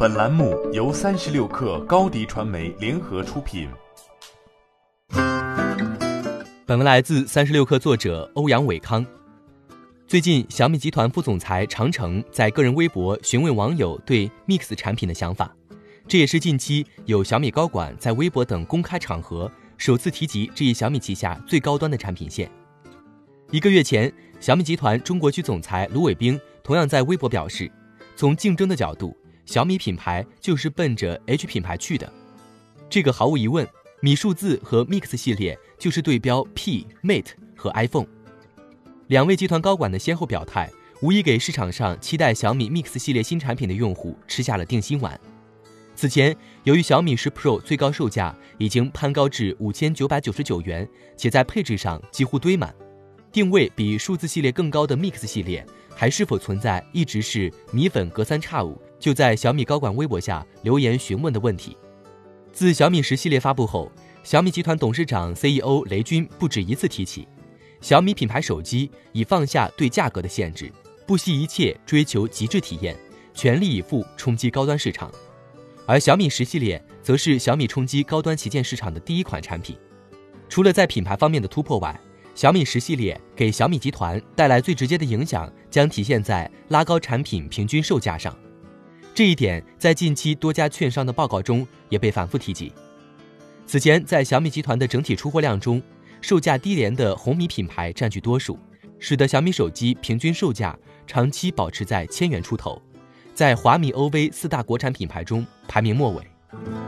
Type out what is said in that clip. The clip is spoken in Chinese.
本栏目由三十六克高低传媒联合出品。本文来自三十六克作者欧阳伟康。最近，小米集团副总裁长城在个人微博询问网友对 Mix 产品的想法，这也是近期有小米高管在微博等公开场合首次提及这一小米旗下最高端的产品线。一个月前，小米集团中国区总裁卢伟冰同样在微博表示，从竞争的角度，小米品牌就是奔着 H 品牌去的。这个毫无疑问，米数字和 Mix 系列就是对标 P、Mate 和 iPhone。两位集团高管的先后表态，无疑给市场上期待小米 Mix 系列新产品的用户吃下了定心丸。此前，由于小米十 Pro 最高售价已经攀高至五千九百九十九元，且在配置上几乎堆满。定位比数字系列更高的 Mix 系列，还是否存在一直是米粉隔三差五就在小米高管微博下留言询问的问题？自小米十系列发布后，小米集团董事长 CEO 雷军不止一次提起，小米品牌手机已放下对价格的限制，不惜一切追求极致体验，全力以赴冲击高端市场。而小米十系列则是小米冲击高端旗舰市场的第一款产品，除了在品牌方面的突破外，小米十系列给小米集团带来最直接的影响，将体现在拉高产品平均售价上。这一点在近期多家券商的报告中也被反复提及。此前，在小米集团的整体出货量中，售价低廉的红米品牌占据多数，使得小米手机平均售价长期保持在千元出头，在华米 OV 四大国产品牌中排名末尾。